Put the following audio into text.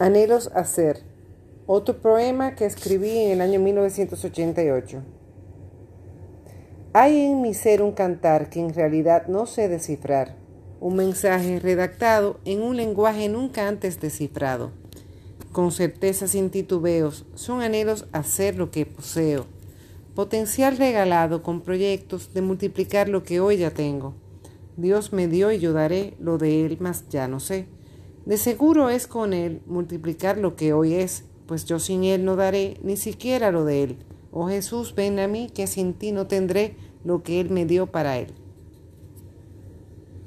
Anhelos hacer. Otro poema que escribí en el año 1988. Hay en mi ser un cantar que en realidad no sé descifrar, un mensaje redactado en un lenguaje nunca antes descifrado. Con certeza sin titubeos, son anhelos hacer lo que poseo, potencial regalado con proyectos de multiplicar lo que hoy ya tengo. Dios me dio y yo daré lo de él, más ya no sé. De seguro es con Él multiplicar lo que hoy es, pues yo sin Él no daré ni siquiera lo de Él. Oh Jesús, ven a mí, que sin ti no tendré lo que Él me dio para Él.